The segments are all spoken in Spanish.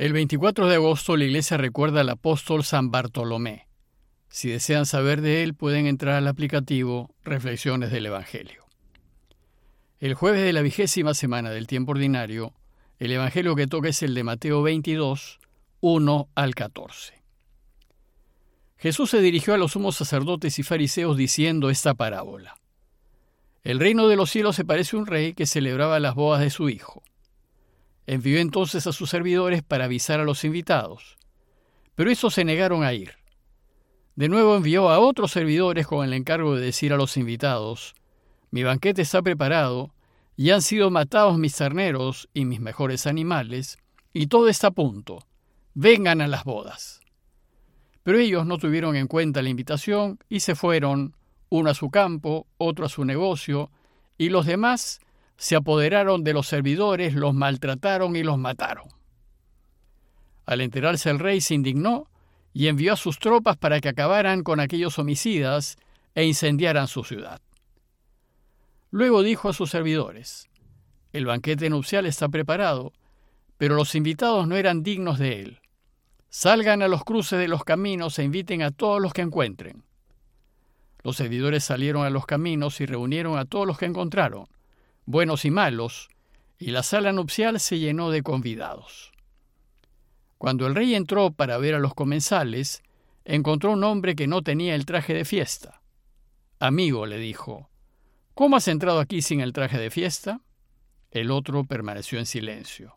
El 24 de agosto la iglesia recuerda al apóstol San Bartolomé. Si desean saber de él, pueden entrar al aplicativo Reflexiones del Evangelio. El jueves de la vigésima semana del tiempo ordinario, el Evangelio que toca es el de Mateo 22, 1 al 14. Jesús se dirigió a los sumos sacerdotes y fariseos diciendo esta parábola. El reino de los cielos se parece a un rey que celebraba las bodas de su hijo. Envió entonces a sus servidores para avisar a los invitados, pero estos se negaron a ir. De nuevo envió a otros servidores con el encargo de decir a los invitados, mi banquete está preparado, y han sido matados mis terneros y mis mejores animales, y todo está a punto. Vengan a las bodas. Pero ellos no tuvieron en cuenta la invitación y se fueron, uno a su campo, otro a su negocio, y los demás se apoderaron de los servidores, los maltrataron y los mataron. Al enterarse el rey se indignó y envió a sus tropas para que acabaran con aquellos homicidas e incendiaran su ciudad. Luego dijo a sus servidores, El banquete nupcial está preparado, pero los invitados no eran dignos de él. Salgan a los cruces de los caminos e inviten a todos los que encuentren. Los servidores salieron a los caminos y reunieron a todos los que encontraron buenos y malos, y la sala nupcial se llenó de convidados. Cuando el rey entró para ver a los comensales, encontró un hombre que no tenía el traje de fiesta. Amigo, le dijo, ¿cómo has entrado aquí sin el traje de fiesta? El otro permaneció en silencio.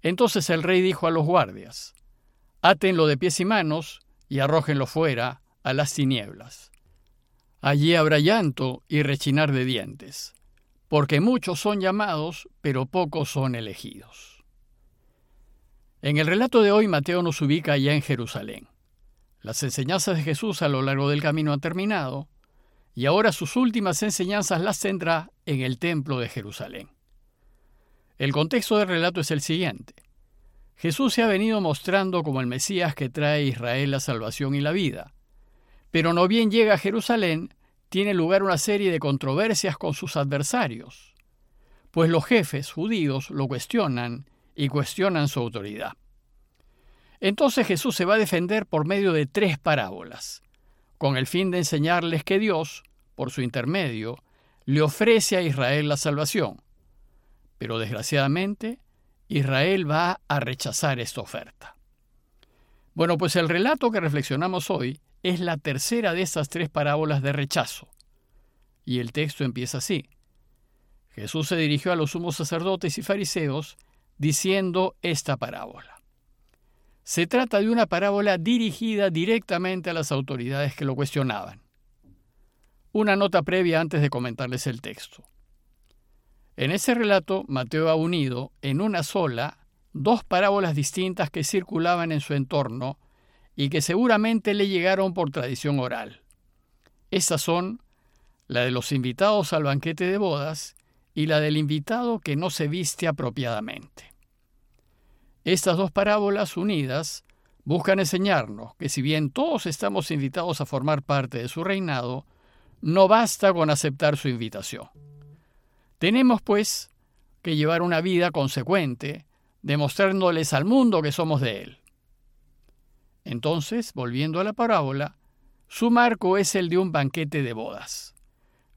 Entonces el rey dijo a los guardias, Átenlo de pies y manos y arrójenlo fuera a las tinieblas. Allí habrá llanto y rechinar de dientes porque muchos son llamados, pero pocos son elegidos. En el relato de hoy Mateo nos ubica ya en Jerusalén. Las enseñanzas de Jesús a lo largo del camino han terminado, y ahora sus últimas enseñanzas las tendrá en el templo de Jerusalén. El contexto del relato es el siguiente. Jesús se ha venido mostrando como el Mesías que trae a Israel la salvación y la vida, pero no bien llega a Jerusalén, tiene lugar una serie de controversias con sus adversarios, pues los jefes judíos lo cuestionan y cuestionan su autoridad. Entonces Jesús se va a defender por medio de tres parábolas, con el fin de enseñarles que Dios, por su intermedio, le ofrece a Israel la salvación. Pero desgraciadamente, Israel va a rechazar esta oferta. Bueno, pues el relato que reflexionamos hoy es la tercera de estas tres parábolas de rechazo. Y el texto empieza así. Jesús se dirigió a los sumos sacerdotes y fariseos diciendo esta parábola. Se trata de una parábola dirigida directamente a las autoridades que lo cuestionaban. Una nota previa antes de comentarles el texto. En ese relato, Mateo ha unido en una sola dos parábolas distintas que circulaban en su entorno y que seguramente le llegaron por tradición oral. Estas son la de los invitados al banquete de bodas y la del invitado que no se viste apropiadamente. Estas dos parábolas unidas buscan enseñarnos que si bien todos estamos invitados a formar parte de su reinado, no basta con aceptar su invitación. Tenemos, pues, que llevar una vida consecuente, demostrándoles al mundo que somos de él. Entonces, volviendo a la parábola, su marco es el de un banquete de bodas,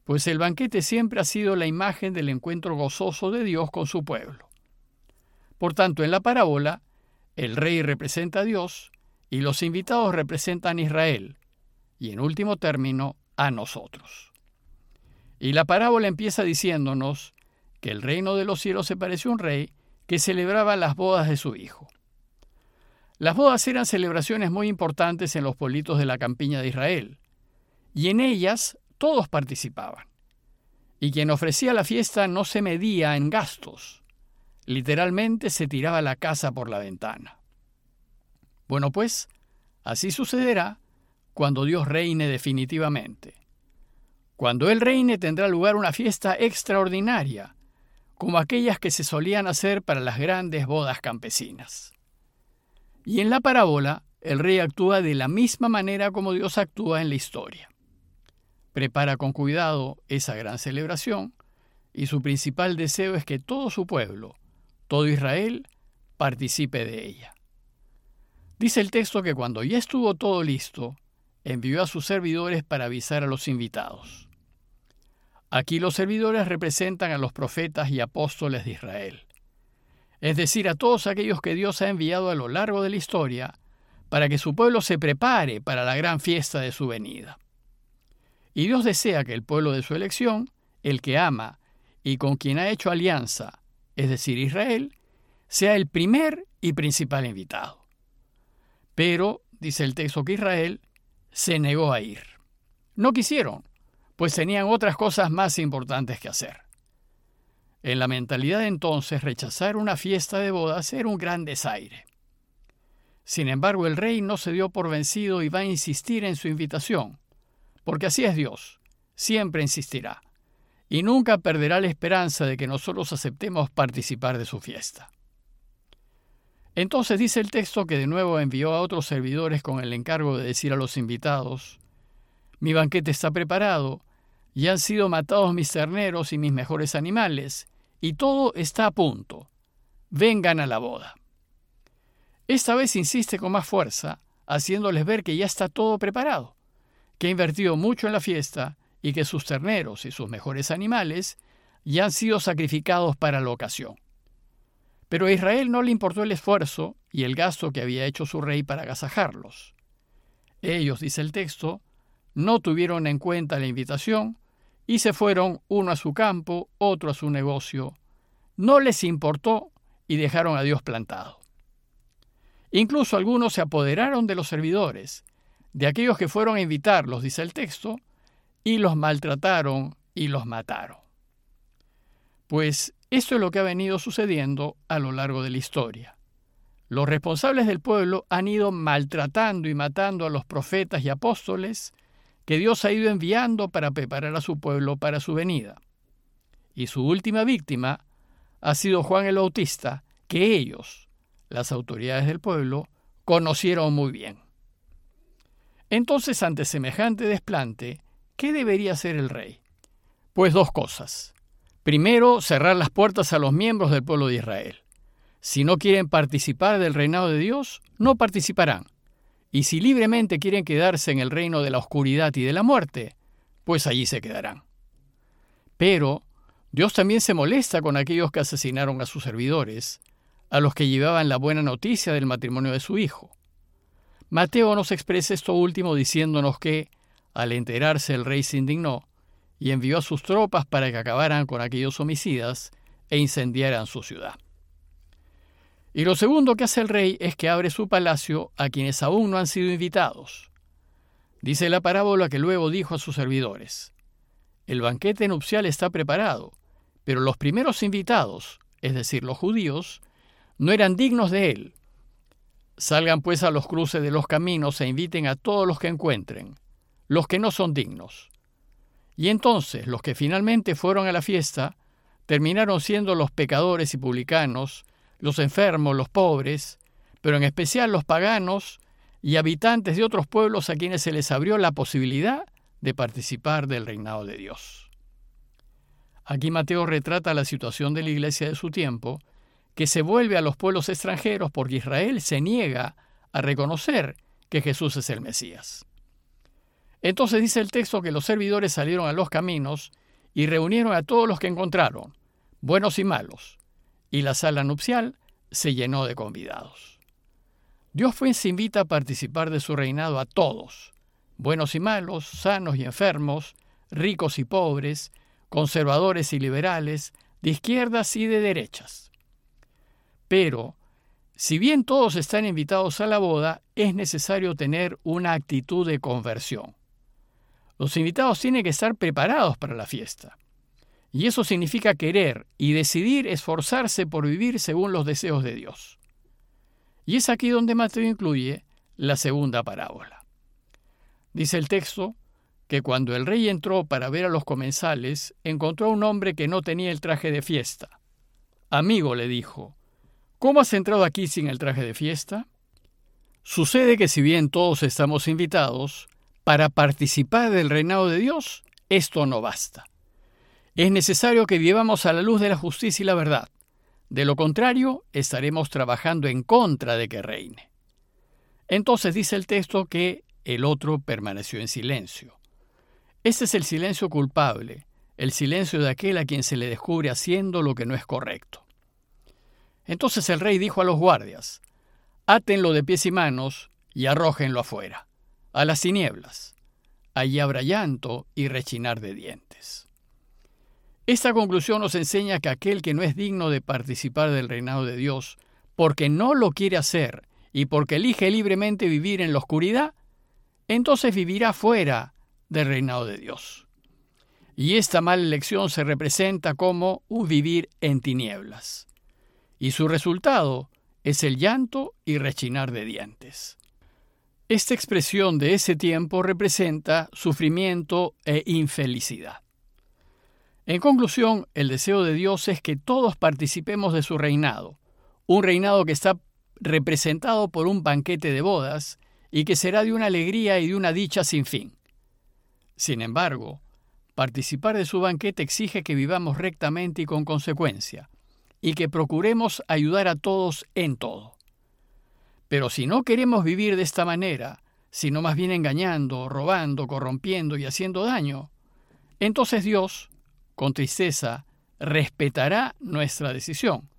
pues el banquete siempre ha sido la imagen del encuentro gozoso de Dios con su pueblo. Por tanto, en la parábola, el rey representa a Dios y los invitados representan a Israel, y en último término, a nosotros. Y la parábola empieza diciéndonos que el reino de los cielos se parece a un rey que celebraba las bodas de su hijo. Las bodas eran celebraciones muy importantes en los politos de la campiña de Israel, y en ellas todos participaban. Y quien ofrecía la fiesta no se medía en gastos, literalmente se tiraba la casa por la ventana. Bueno, pues, así sucederá cuando Dios reine definitivamente. Cuando Él reine tendrá lugar una fiesta extraordinaria, como aquellas que se solían hacer para las grandes bodas campesinas. Y en la parábola, el rey actúa de la misma manera como Dios actúa en la historia. Prepara con cuidado esa gran celebración y su principal deseo es que todo su pueblo, todo Israel, participe de ella. Dice el texto que cuando ya estuvo todo listo, envió a sus servidores para avisar a los invitados. Aquí los servidores representan a los profetas y apóstoles de Israel, es decir, a todos aquellos que Dios ha enviado a lo largo de la historia para que su pueblo se prepare para la gran fiesta de su venida. Y Dios desea que el pueblo de su elección, el que ama y con quien ha hecho alianza, es decir, Israel, sea el primer y principal invitado. Pero, dice el texto que Israel se negó a ir. No quisieron, pues tenían otras cosas más importantes que hacer. En la mentalidad de entonces, rechazar una fiesta de bodas era un gran desaire. Sin embargo, el rey no se dio por vencido y va a insistir en su invitación, porque así es Dios, siempre insistirá, y nunca perderá la esperanza de que nosotros aceptemos participar de su fiesta. Entonces dice el texto que de nuevo envió a otros servidores con el encargo de decir a los invitados, mi banquete está preparado, y han sido matados mis terneros y mis mejores animales, y todo está a punto. Vengan a la boda. Esta vez insiste con más fuerza, haciéndoles ver que ya está todo preparado, que ha invertido mucho en la fiesta y que sus terneros y sus mejores animales ya han sido sacrificados para la ocasión. Pero a Israel no le importó el esfuerzo y el gasto que había hecho su rey para agasajarlos. Ellos, dice el texto, no tuvieron en cuenta la invitación y se fueron uno a su campo, otro a su negocio. No les importó y dejaron a Dios plantado. Incluso algunos se apoderaron de los servidores, de aquellos que fueron a invitarlos, dice el texto, y los maltrataron y los mataron. Pues esto es lo que ha venido sucediendo a lo largo de la historia. Los responsables del pueblo han ido maltratando y matando a los profetas y apóstoles que Dios ha ido enviando para preparar a su pueblo para su venida. Y su última víctima ha sido Juan el Bautista, que ellos, las autoridades del pueblo, conocieron muy bien. Entonces, ante semejante desplante, ¿qué debería hacer el rey? Pues dos cosas. Primero, cerrar las puertas a los miembros del pueblo de Israel. Si no quieren participar del reinado de Dios, no participarán. Y si libremente quieren quedarse en el reino de la oscuridad y de la muerte, pues allí se quedarán. Pero Dios también se molesta con aquellos que asesinaron a sus servidores, a los que llevaban la buena noticia del matrimonio de su hijo. Mateo nos expresa esto último diciéndonos que, al enterarse el rey se indignó y envió a sus tropas para que acabaran con aquellos homicidas e incendiaran su ciudad. Y lo segundo que hace el rey es que abre su palacio a quienes aún no han sido invitados. Dice la parábola que luego dijo a sus servidores, El banquete nupcial está preparado, pero los primeros invitados, es decir, los judíos, no eran dignos de él. Salgan pues a los cruces de los caminos e inviten a todos los que encuentren, los que no son dignos y entonces los que finalmente fueron a la fiesta terminaron siendo los pecadores y publicanos, los enfermos, los pobres, pero en especial los paganos y habitantes de otros pueblos a quienes se les abrió la posibilidad de participar del reinado de Dios. Aquí Mateo retrata la situación de la iglesia de su tiempo, que se vuelve a los pueblos extranjeros porque Israel se niega a reconocer que Jesús es el Mesías. Entonces dice el texto que los servidores salieron a los caminos y reunieron a todos los que encontraron, buenos y malos, y la sala nupcial se llenó de convidados. Dios pues invita a participar de su reinado a todos, buenos y malos, sanos y enfermos, ricos y pobres, conservadores y liberales, de izquierdas y de derechas. Pero, si bien todos están invitados a la boda, es necesario tener una actitud de conversión. Los invitados tienen que estar preparados para la fiesta. Y eso significa querer y decidir esforzarse por vivir según los deseos de Dios. Y es aquí donde Mateo incluye la segunda parábola. Dice el texto que cuando el rey entró para ver a los comensales, encontró a un hombre que no tenía el traje de fiesta. Amigo, le dijo, ¿cómo has entrado aquí sin el traje de fiesta? Sucede que si bien todos estamos invitados, para participar del reinado de Dios, esto no basta. Es necesario que vivamos a la luz de la justicia y la verdad, De lo contrario, estaremos trabajando en contra de que reine. Entonces dice el texto que el otro permaneció en silencio. Este es el silencio culpable, el silencio de aquel a quien se le descubre haciendo lo que no es correcto. Entonces el rey dijo a los guardias, átenlo de pies y manos y arrójenlo afuera, a las tinieblas. Allí habrá llanto y rechinar de dientes. Esta conclusión nos enseña que aquel que no es digno de participar del reinado de Dios, porque no lo quiere hacer y porque elige libremente vivir en la oscuridad, entonces vivirá fuera del reinado de Dios. Y esta mala elección se representa como un vivir en tinieblas. Y su resultado es el llanto y rechinar de dientes. Esta expresión de ese tiempo representa sufrimiento e infelicidad. En conclusión, el deseo de Dios es que todos participemos de su reinado, un reinado que está representado por un banquete de bodas y que será de una alegría y de una dicha sin fin. Sin embargo, participar de su banquete exige que vivamos rectamente y con consecuencia, y que procuremos ayudar a todos en todo. Pero si no queremos vivir de esta manera, sino más bien engañando, robando, corrompiendo y haciendo daño, entonces Dios con tristeza, respetará nuestra decisión.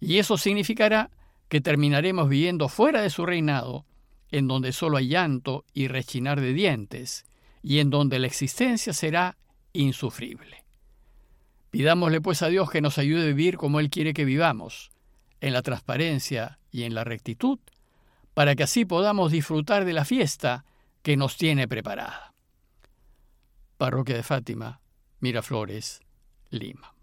Y eso significará que terminaremos viviendo fuera de su reinado, en donde solo hay llanto y rechinar de dientes, y en donde la existencia será insufrible. Pidámosle pues a Dios que nos ayude a vivir como Él quiere que vivamos, en la transparencia y en la rectitud, para que así podamos disfrutar de la fiesta que nos tiene preparada. Parroquia de Fátima, Miraflores, Lima.